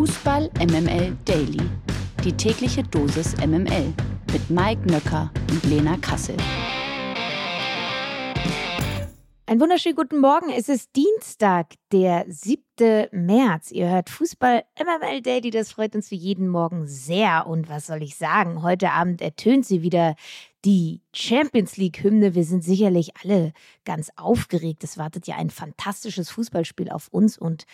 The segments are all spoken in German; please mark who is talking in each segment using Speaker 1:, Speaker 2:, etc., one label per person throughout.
Speaker 1: Fußball MML Daily. Die tägliche Dosis MML mit Mike Nöcker und Lena Kassel.
Speaker 2: Einen wunderschönen guten Morgen. Es ist Dienstag, der 7. März. Ihr hört Fußball MML Daily. Das freut uns wie jeden Morgen sehr. Und was soll ich sagen? Heute Abend ertönt sie wieder die Champions League-Hymne. Wir sind sicherlich alle ganz aufgeregt. Es wartet ja ein fantastisches Fußballspiel auf uns. Und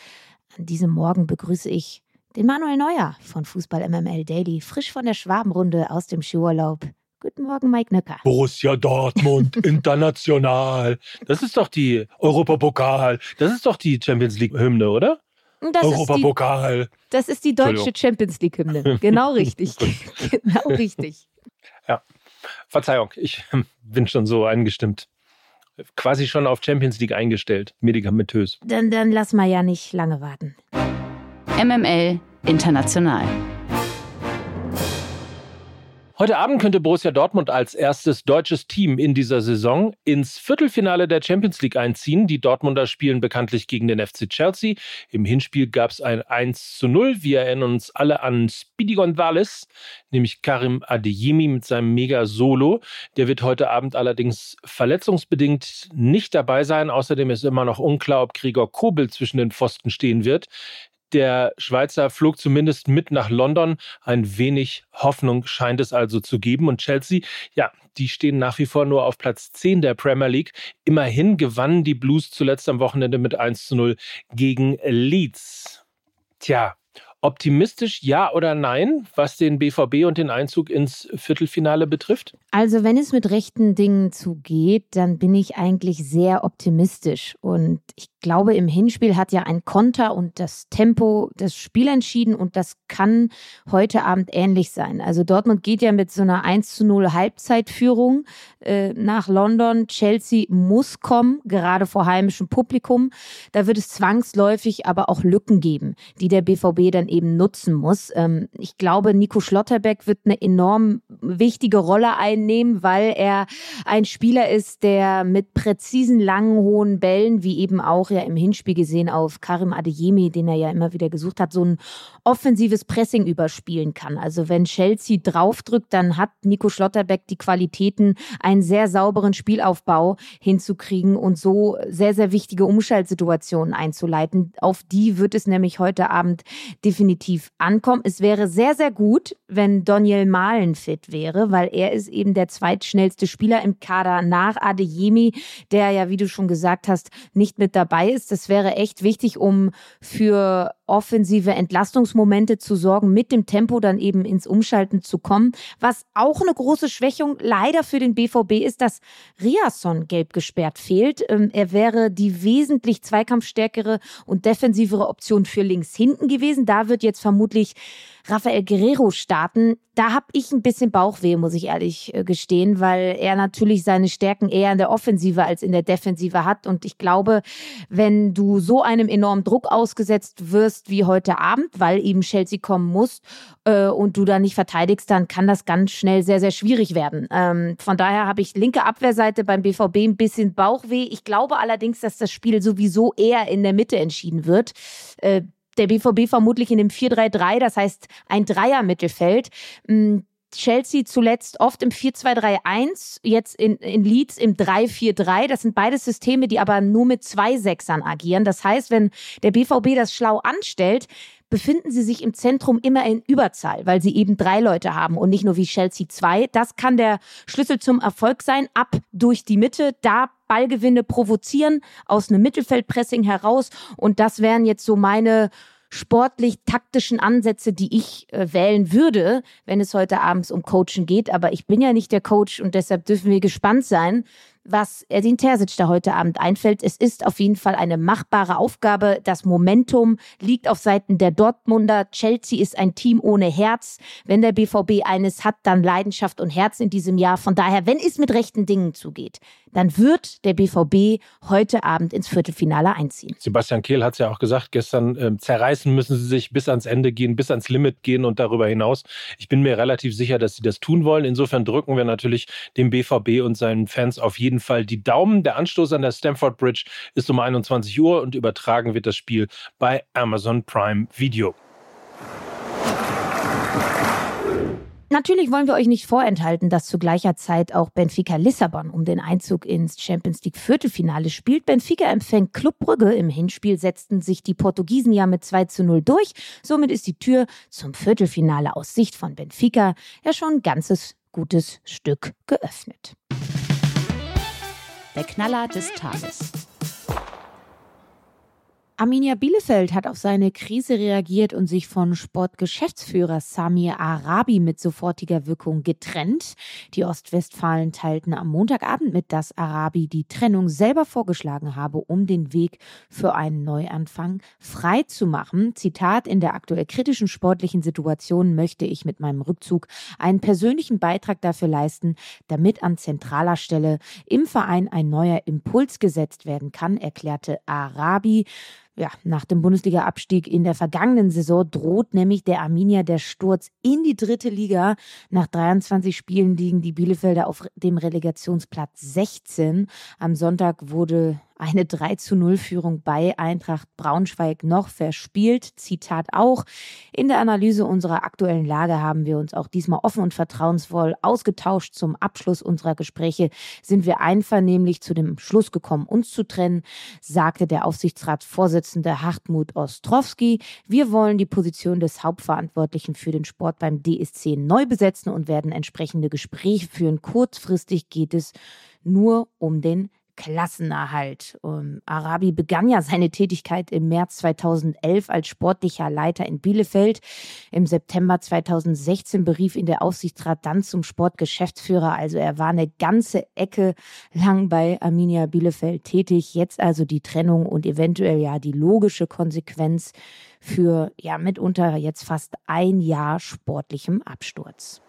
Speaker 2: an diesem Morgen begrüße ich den Manuel Neuer von Fußball MML Daily, frisch von der Schwabenrunde aus dem Skiurlaub. Guten Morgen, Mike Nöcker.
Speaker 3: Borussia Dortmund, international. Das ist doch die Europapokal. Das ist doch die Champions League-Hymne, oder?
Speaker 2: Das
Speaker 3: Europapokal.
Speaker 2: Ist die, das ist die deutsche Champions League-Hymne. Genau richtig. genau richtig.
Speaker 3: Ja. Verzeihung, ich bin schon so eingestimmt. Quasi schon auf Champions League eingestellt, medikamentös.
Speaker 2: Dann, dann lass mal ja nicht lange warten.
Speaker 1: MML International.
Speaker 3: Heute Abend könnte Borussia Dortmund als erstes deutsches Team in dieser Saison ins Viertelfinale der Champions League einziehen. Die Dortmunder spielen bekanntlich gegen den FC Chelsea. Im Hinspiel gab es ein 1 zu 0. Wir erinnern uns alle an Speedy Gonzales, nämlich Karim Adeyemi mit seinem Mega-Solo. Der wird heute Abend allerdings verletzungsbedingt nicht dabei sein. Außerdem ist immer noch unklar, ob Gregor Kobel zwischen den Pfosten stehen wird. Der Schweizer flog zumindest mit nach London. Ein wenig Hoffnung scheint es also zu geben. Und Chelsea, ja, die stehen nach wie vor nur auf Platz 10 der Premier League. Immerhin gewannen die Blues zuletzt am Wochenende mit 1 zu 0 gegen Leeds. Tja, Optimistisch ja oder nein, was den BVB und den Einzug ins Viertelfinale betrifft?
Speaker 2: Also wenn es mit rechten Dingen zugeht, dann bin ich eigentlich sehr optimistisch. Und ich glaube, im Hinspiel hat ja ein Konter und das Tempo das Spiel entschieden und das kann heute Abend ähnlich sein. Also Dortmund geht ja mit so einer 1 zu 0 Halbzeitführung äh, nach London. Chelsea muss kommen, gerade vor heimischem Publikum. Da wird es zwangsläufig aber auch Lücken geben, die der BVB dann eben nutzen muss. Ähm, ich glaube, Nico Schlotterbeck wird eine enorm wichtige Rolle einnehmen, weil er ein Spieler ist, der mit präzisen, langen, hohen Bällen, wie eben auch ja im Hinspiel gesehen auf Karim Adeyemi, den er ja immer wieder gesucht hat, so ein offensives Pressing überspielen kann. Also wenn Chelsea draufdrückt, dann hat Nico Schlotterbeck die Qualitäten, einen sehr sauberen Spielaufbau hinzukriegen und so sehr, sehr wichtige Umschaltsituationen einzuleiten. Auf die wird es nämlich heute Abend definitiv ankommen. Es wäre sehr, sehr gut, wenn Daniel Mahlen fit wäre, weil er ist eben der zweitschnellste Spieler im Kader nach Adeyemi, der ja, wie du schon gesagt hast, nicht mit dabei ist. Das wäre echt wichtig, um für offensive Entlastungsmomente zu sorgen, mit dem Tempo dann eben ins Umschalten zu kommen. Was auch eine große Schwächung leider für den BVB ist, dass Riasson gelb gesperrt fehlt. Ähm, er wäre die wesentlich zweikampfstärkere und defensivere Option für links hinten gewesen. Da wird jetzt vermutlich Rafael Guerrero starten. Da habe ich ein bisschen Bauchweh, muss ich ehrlich äh, gestehen, weil er natürlich seine Stärken eher in der Offensive als in der Defensive hat. Und ich glaube, wenn du so einem enormen Druck ausgesetzt wirst wie heute Abend, weil eben Chelsea kommen muss äh, und du da nicht verteidigst, dann kann das ganz schnell sehr, sehr schwierig werden. Ähm, von daher habe ich linke Abwehrseite beim BVB ein bisschen Bauchweh. Ich glaube allerdings, dass das Spiel sowieso eher in der Mitte entschieden wird. Äh, der BVB vermutlich in dem 4-3-3, das heißt ein Dreier-Mittelfeld. Chelsea zuletzt oft im 4-2-3-1, jetzt in, in Leeds im 3-4-3. Das sind beide Systeme, die aber nur mit zwei Sechsern agieren. Das heißt, wenn der BVB das schlau anstellt, befinden sie sich im Zentrum immer in Überzahl, weil sie eben drei Leute haben und nicht nur wie Chelsea zwei. Das kann der Schlüssel zum Erfolg sein. Ab durch die Mitte, da Ballgewinne provozieren aus einem Mittelfeldpressing heraus. Und das wären jetzt so meine sportlich-taktischen Ansätze, die ich äh, wählen würde, wenn es heute abends um Coachen geht. Aber ich bin ja nicht der Coach und deshalb dürfen wir gespannt sein, was Edin Terzic da heute Abend einfällt. Es ist auf jeden Fall eine machbare Aufgabe. Das Momentum liegt auf Seiten der Dortmunder. Chelsea ist ein Team ohne Herz. Wenn der BVB eines hat, dann Leidenschaft und Herz in diesem Jahr. Von daher, wenn es mit rechten Dingen zugeht, dann wird der BVB heute Abend ins Viertelfinale einziehen.
Speaker 3: Sebastian Kehl hat es ja auch gesagt, gestern äh, zerreißen müssen sie sich bis ans Ende gehen, bis ans Limit gehen und darüber hinaus. Ich bin mir relativ sicher, dass sie das tun wollen. Insofern drücken wir natürlich dem BVB und seinen Fans auf jeden jeden Fall die Daumen. Der Anstoß an der Stamford Bridge ist um 21 Uhr und übertragen wird das Spiel bei Amazon Prime Video.
Speaker 2: Natürlich wollen wir euch nicht vorenthalten, dass zu gleicher Zeit auch Benfica Lissabon um den Einzug ins Champions League Viertelfinale spielt. Benfica empfängt Club Brügge. Im Hinspiel setzten sich die Portugiesen ja mit 2 zu 0 durch. Somit ist die Tür zum Viertelfinale aus Sicht von Benfica ja schon ein ganzes gutes Stück geöffnet.
Speaker 1: Der Knaller des Tages.
Speaker 2: Arminia Bielefeld hat auf seine Krise reagiert und sich von Sportgeschäftsführer Samir Arabi mit sofortiger Wirkung getrennt. Die Ostwestfalen teilten am Montagabend mit, dass Arabi die Trennung selber vorgeschlagen habe, um den Weg für einen Neuanfang frei zu machen. Zitat, in der aktuell kritischen sportlichen Situation möchte ich mit meinem Rückzug einen persönlichen Beitrag dafür leisten, damit an zentraler Stelle im Verein ein neuer Impuls gesetzt werden kann, erklärte Arabi. Ja, nach dem Bundesliga-Abstieg in der vergangenen Saison droht nämlich der Arminia der Sturz in die dritte Liga. Nach 23 Spielen liegen die Bielefelder auf dem Relegationsplatz 16. Am Sonntag wurde eine 3 zu 0 Führung bei Eintracht Braunschweig noch verspielt. Zitat auch. In der Analyse unserer aktuellen Lage haben wir uns auch diesmal offen und vertrauensvoll ausgetauscht. Zum Abschluss unserer Gespräche sind wir einvernehmlich zu dem Schluss gekommen, uns zu trennen, sagte der Aufsichtsratsvorsitzende Hartmut Ostrowski. Wir wollen die Position des Hauptverantwortlichen für den Sport beim DSC neu besetzen und werden entsprechende Gespräche führen. Kurzfristig geht es nur um den Klassenerhalt. Um, ähm, Arabi begann ja seine Tätigkeit im März 2011 als sportlicher Leiter in Bielefeld. Im September 2016 berief ihn der Aufsichtsrat dann zum Sportgeschäftsführer. Also er war eine ganze Ecke lang bei Arminia Bielefeld tätig. Jetzt also die Trennung und eventuell ja die logische Konsequenz für ja mitunter jetzt fast ein Jahr sportlichem Absturz.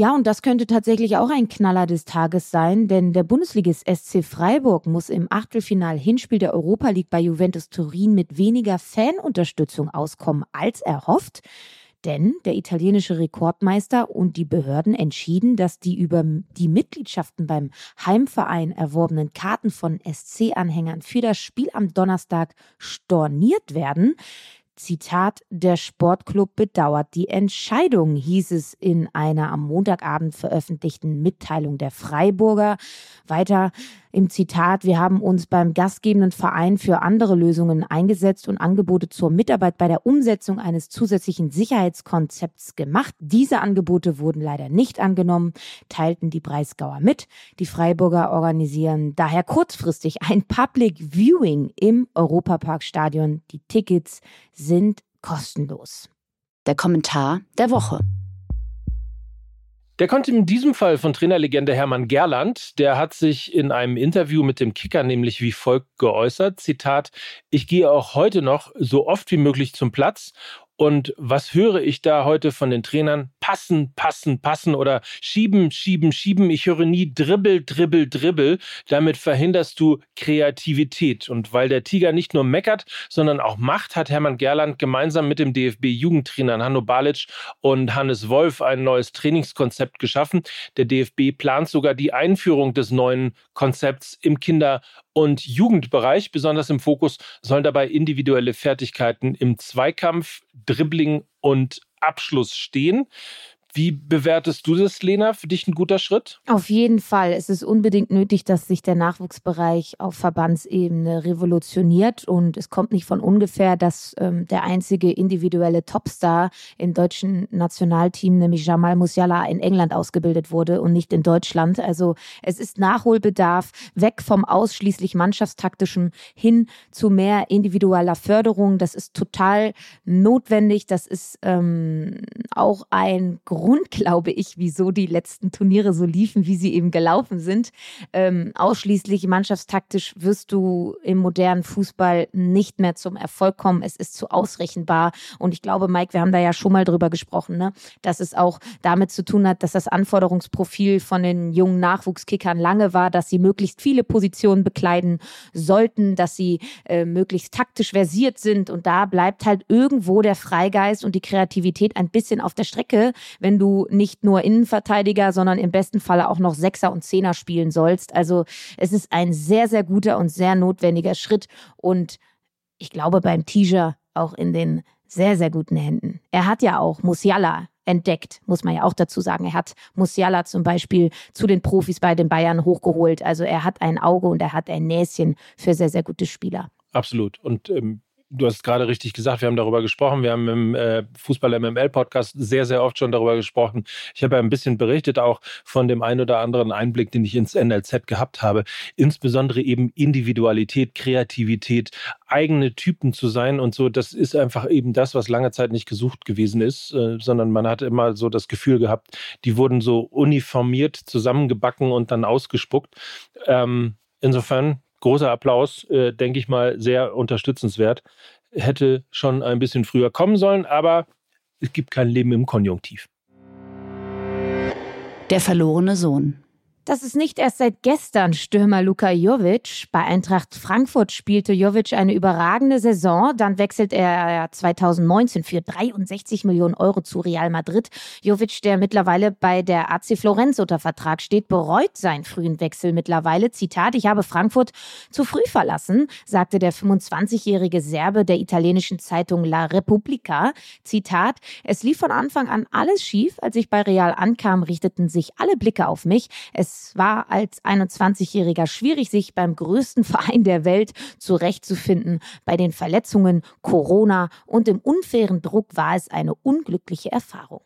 Speaker 2: Ja, und das könnte tatsächlich auch ein Knaller des Tages sein, denn der Bundesligist SC Freiburg muss im Achtelfinal-Hinspiel der Europa League bei Juventus Turin mit weniger Fanunterstützung auskommen als erhofft. Denn der italienische Rekordmeister und die Behörden entschieden, dass die über die Mitgliedschaften beim Heimverein erworbenen Karten von SC-Anhängern für das Spiel am Donnerstag storniert werden. Zitat, der Sportclub bedauert die Entscheidung, hieß es in einer am Montagabend veröffentlichten Mitteilung der Freiburger. Weiter im Zitat, wir haben uns beim gastgebenden Verein für andere Lösungen eingesetzt und Angebote zur Mitarbeit bei der Umsetzung eines zusätzlichen Sicherheitskonzepts gemacht. Diese Angebote wurden leider nicht angenommen, teilten die Breisgauer mit. Die Freiburger organisieren daher kurzfristig ein Public Viewing im Europaparkstadion. Die Tickets sind kostenlos.
Speaker 1: Der Kommentar der Woche.
Speaker 3: Der kommt in diesem Fall von Trainerlegende Hermann Gerland. Der hat sich in einem Interview mit dem Kicker nämlich wie folgt geäußert. Zitat, ich gehe auch heute noch so oft wie möglich zum Platz und was höre ich da heute von den Trainern? Passen, passen, passen oder schieben, schieben, schieben. Ich höre nie dribbel, dribbel, dribbel. Damit verhinderst du Kreativität. Und weil der Tiger nicht nur meckert, sondern auch macht, hat Hermann Gerland gemeinsam mit dem DFB-Jugendtrainern Hanno Balic und Hannes Wolf ein neues Trainingskonzept geschaffen. Der DFB plant sogar die Einführung des neuen Konzepts im Kinder- und Jugendbereich. Besonders im Fokus sollen dabei individuelle Fertigkeiten im Zweikampf, Dribbling und Abschluss stehen. Wie bewertest du das, Lena? Für dich ein guter Schritt?
Speaker 2: Auf jeden Fall. Es ist unbedingt nötig, dass sich der Nachwuchsbereich auf Verbandsebene revolutioniert. Und es kommt nicht von ungefähr, dass ähm, der einzige individuelle Topstar im deutschen Nationalteam, nämlich Jamal Musiala, in England ausgebildet wurde und nicht in Deutschland. Also es ist Nachholbedarf, weg vom ausschließlich mannschaftstaktischen hin zu mehr individueller Förderung. Das ist total notwendig. Das ist ähm, auch ein Grund, glaube ich, wieso die letzten Turniere so liefen, wie sie eben gelaufen sind. Ähm, ausschließlich mannschaftstaktisch wirst du im modernen Fußball nicht mehr zum Erfolg kommen. Es ist zu ausrechenbar. Und ich glaube, Mike, wir haben da ja schon mal drüber gesprochen, ne? dass es auch damit zu tun hat, dass das Anforderungsprofil von den jungen Nachwuchskickern lange war, dass sie möglichst viele Positionen bekleiden sollten, dass sie äh, möglichst taktisch versiert sind. Und da bleibt halt irgendwo der Freigeist und die Kreativität ein bisschen auf der Strecke, wenn du nicht nur Innenverteidiger, sondern im besten Falle auch noch Sechser und Zehner spielen sollst. Also es ist ein sehr, sehr guter und sehr notwendiger Schritt. Und ich glaube, beim Teaser auch in den sehr, sehr guten Händen. Er hat ja auch Musiala entdeckt, muss man ja auch dazu sagen. Er hat Musiala zum Beispiel zu den Profis bei den Bayern hochgeholt. Also er hat ein Auge und er hat ein Näschen für sehr, sehr gute Spieler.
Speaker 3: Absolut. Und ähm, du hast gerade richtig gesagt, wir haben darüber gesprochen. Wir haben im äh, Fußball-MML-Podcast sehr, sehr oft schon darüber gesprochen. Ich habe ja ein bisschen berichtet auch von dem einen oder anderen Einblick, den ich ins NLZ gehabt habe. Insbesondere eben Individualität, Kreativität, eigene Typen zu sein und so. Das ist einfach eben das, was lange Zeit nicht gesucht gewesen ist, äh, sondern man hat immer so das Gefühl gehabt, die wurden so uniformiert zusammengebacken und dann ausgespuckt. Ähm, insofern großer Applaus, äh, denke ich mal, sehr unterstützenswert. Hätte schon ein bisschen früher kommen sollen, aber es gibt kein Leben im Konjunktiv.
Speaker 1: Der verlorene Sohn.
Speaker 2: Das ist nicht erst seit gestern Stürmer Luka Jovic. Bei Eintracht Frankfurt spielte Jovic eine überragende Saison. Dann wechselt er 2019 für 63 Millionen Euro zu Real Madrid. Jovic, der mittlerweile bei der AC Florenz unter Vertrag steht, bereut seinen frühen Wechsel mittlerweile. Zitat, ich habe Frankfurt zu früh verlassen, sagte der 25-jährige Serbe der italienischen Zeitung La Repubblica. Zitat, es lief von Anfang an alles schief. Als ich bei Real ankam, richteten sich alle Blicke auf mich. Es es war als 21-Jähriger schwierig, sich beim größten Verein der Welt zurechtzufinden. Bei den Verletzungen, Corona und dem unfairen Druck war es eine unglückliche Erfahrung.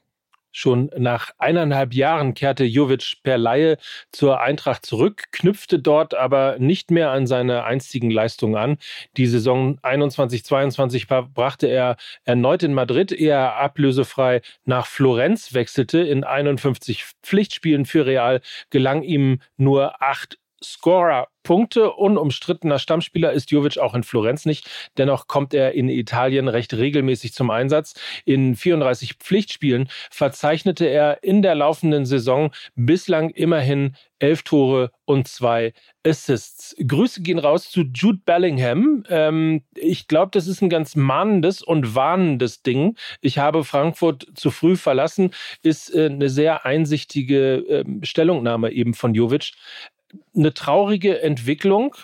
Speaker 3: Schon nach eineinhalb Jahren kehrte Jovic per Laie zur Eintracht zurück, knüpfte dort aber nicht mehr an seine einstigen Leistungen an. Die Saison 21-22 brachte er erneut in Madrid, eher ablösefrei nach Florenz wechselte. In 51 Pflichtspielen für Real gelang ihm nur acht Scorer Punkte. Unumstrittener Stammspieler ist Jovic auch in Florenz nicht. Dennoch kommt er in Italien recht regelmäßig zum Einsatz. In 34 Pflichtspielen verzeichnete er in der laufenden Saison bislang immerhin elf Tore und zwei Assists. Grüße gehen raus zu Jude Bellingham. Ähm, ich glaube, das ist ein ganz mahnendes und warnendes Ding. Ich habe Frankfurt zu früh verlassen, ist äh, eine sehr einsichtige äh, Stellungnahme eben von Jovic eine traurige Entwicklung.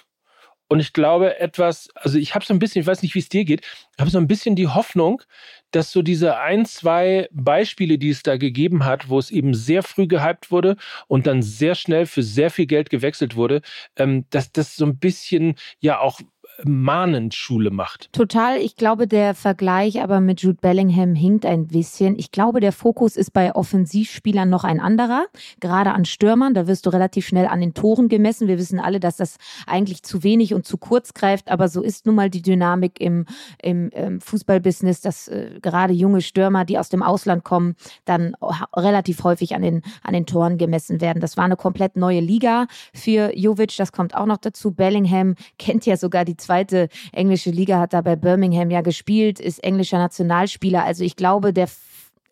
Speaker 3: Und ich glaube etwas, also ich habe so ein bisschen, ich weiß nicht, wie es dir geht, habe so ein bisschen die Hoffnung, dass so diese ein, zwei Beispiele, die es da gegeben hat, wo es eben sehr früh gehypt wurde und dann sehr schnell für sehr viel Geld gewechselt wurde, ähm, dass das so ein bisschen ja auch mahnend Schule macht.
Speaker 2: Total. Ich glaube, der Vergleich aber mit Jude Bellingham hinkt ein bisschen. Ich glaube, der Fokus ist bei Offensivspielern noch ein anderer. Gerade an Stürmern, da wirst du relativ schnell an den Toren gemessen. Wir wissen alle, dass das eigentlich zu wenig und zu kurz greift, aber so ist nun mal die Dynamik im, im, im ähm, Fußballbusiness, dass äh, gerade junge Stürmer, die aus dem Ausland kommen, dann relativ häufig an den, an den Toren gemessen werden. Das war eine komplett neue Liga für Jovic, das kommt auch noch dazu. Bellingham kennt ja sogar die zweite englische Liga, hat da bei Birmingham ja gespielt, ist englischer Nationalspieler. Also ich glaube, der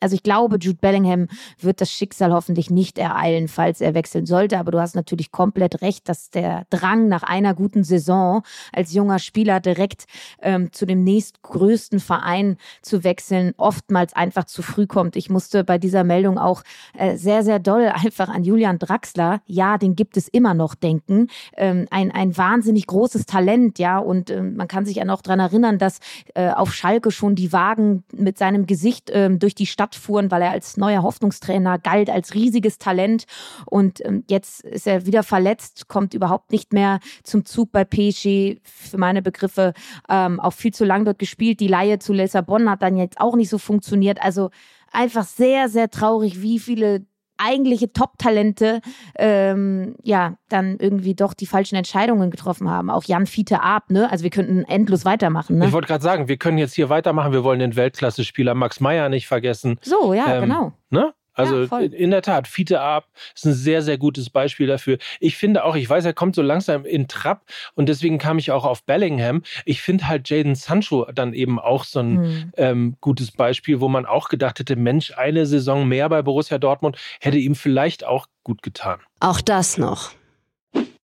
Speaker 2: also ich glaube, Jude Bellingham wird das Schicksal hoffentlich nicht ereilen, falls er wechseln sollte. Aber du hast natürlich komplett recht, dass der Drang nach einer guten Saison als junger Spieler direkt ähm, zu dem nächstgrößten Verein zu wechseln, oftmals einfach zu früh kommt. Ich musste bei dieser Meldung auch äh, sehr, sehr doll einfach an Julian Draxler, ja, den gibt es immer noch, denken. Ähm, ein, ein wahnsinnig großes Talent, ja. Und ähm, man kann sich ja noch dran erinnern, dass äh, auf Schalke schon die Wagen mit seinem Gesicht ähm, durch die Stadt Fuhren, weil er als neuer Hoffnungstrainer galt, als riesiges Talent. Und ähm, jetzt ist er wieder verletzt, kommt überhaupt nicht mehr zum Zug bei PSG. Für meine Begriffe ähm, auch viel zu lang dort gespielt. Die Laie zu Lissabon hat dann jetzt auch nicht so funktioniert. Also einfach sehr, sehr traurig, wie viele eigentliche Top-Talente ähm, ja dann irgendwie doch die falschen Entscheidungen getroffen haben. Auch Jan Fiete Ab, ne? Also wir könnten endlos weitermachen. Ne?
Speaker 3: Ich wollte gerade sagen, wir können jetzt hier weitermachen. Wir wollen den Weltklasse-Spieler Max Meyer nicht vergessen.
Speaker 2: So, ja, ähm, genau.
Speaker 3: Ne? Also ja, in der Tat, Fiete Ab ist ein sehr, sehr gutes Beispiel dafür. Ich finde auch, ich weiß, er kommt so langsam in Trab und deswegen kam ich auch auf Bellingham. Ich finde halt Jaden Sancho dann eben auch so ein hm. ähm, gutes Beispiel, wo man auch gedacht hätte, Mensch, eine Saison mehr bei Borussia Dortmund hätte ihm vielleicht auch gut getan.
Speaker 1: Auch das noch.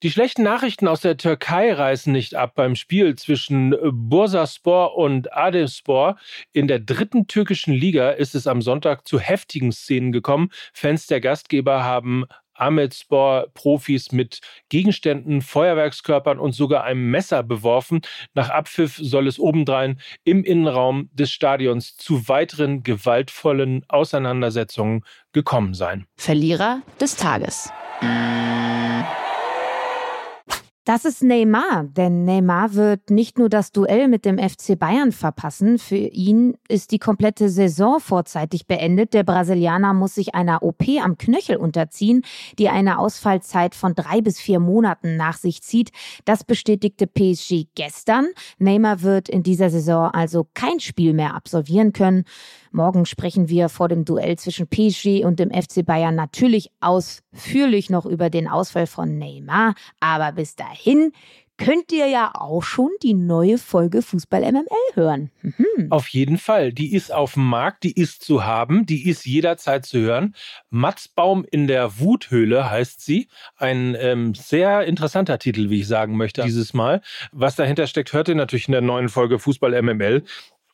Speaker 3: Die schlechten Nachrichten aus der Türkei reißen nicht ab beim Spiel zwischen Bursaspor und Adespor. In der dritten türkischen Liga ist es am Sonntag zu heftigen Szenen gekommen. Fans der Gastgeber haben Ahmedspor-Profis mit Gegenständen, Feuerwerkskörpern und sogar einem Messer beworfen. Nach Abpfiff soll es obendrein im Innenraum des Stadions zu weiteren gewaltvollen Auseinandersetzungen gekommen sein.
Speaker 1: Verlierer des Tages.
Speaker 2: Das ist Neymar, denn Neymar wird nicht nur das Duell mit dem FC Bayern verpassen, für ihn ist die komplette Saison vorzeitig beendet. Der Brasilianer muss sich einer OP am Knöchel unterziehen, die eine Ausfallzeit von drei bis vier Monaten nach sich zieht. Das bestätigte PSG gestern. Neymar wird in dieser Saison also kein Spiel mehr absolvieren können. Morgen sprechen wir vor dem Duell zwischen PSG und dem FC Bayern natürlich ausführlich noch über den Ausfall von Neymar. Aber bis dahin könnt ihr ja auch schon die neue Folge Fußball MML hören.
Speaker 3: Mhm. Auf jeden Fall. Die ist auf dem Markt, die ist zu haben, die ist jederzeit zu hören. Matzbaum in der Wuthöhle heißt sie. Ein ähm, sehr interessanter Titel, wie ich sagen möchte, dieses Mal. Was dahinter steckt, hört ihr natürlich in der neuen Folge Fußball MML.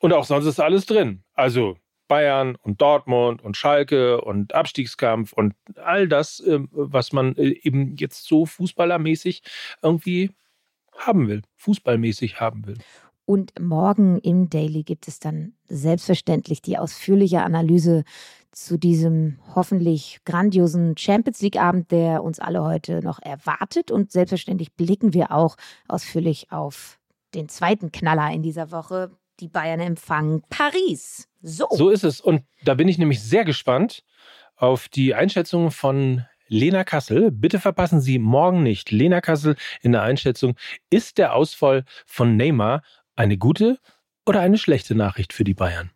Speaker 3: Und auch sonst ist alles drin. Also Bayern und Dortmund und Schalke und Abstiegskampf und all das, ähm, was man äh, eben jetzt so fußballermäßig irgendwie haben will, fußballmäßig haben will.
Speaker 2: Und morgen im Daily gibt es dann selbstverständlich die ausführliche Analyse zu diesem hoffentlich grandiosen Champions League-Abend, der uns alle heute noch erwartet. Und selbstverständlich blicken wir auch ausführlich auf den zweiten Knaller in dieser Woche, die Bayern empfangen Paris. So.
Speaker 3: So ist es. Und da bin ich nämlich sehr gespannt auf die Einschätzung von Lena Kassel. Bitte verpassen Sie morgen nicht Lena Kassel in der Einschätzung. Ist der Ausfall von Neymar eine gute oder eine schlechte Nachricht für die Bayern?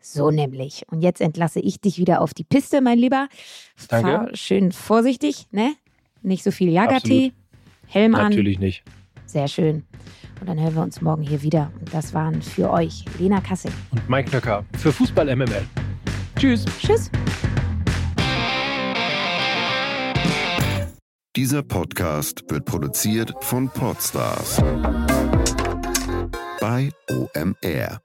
Speaker 2: So nämlich. Und jetzt entlasse ich dich wieder auf die Piste, mein Lieber.
Speaker 3: Danke.
Speaker 2: Fahr schön vorsichtig, ne? Nicht so viel Jagertee. Helm
Speaker 3: an. Natürlich nicht.
Speaker 2: Sehr schön. Und dann hören wir uns morgen hier wieder. Und das waren für euch Lena Kassel
Speaker 3: und Mike Nöcker für Fußball MML. Tschüss.
Speaker 2: Tschüss.
Speaker 4: Dieser Podcast wird produziert von Podstars bei OMR.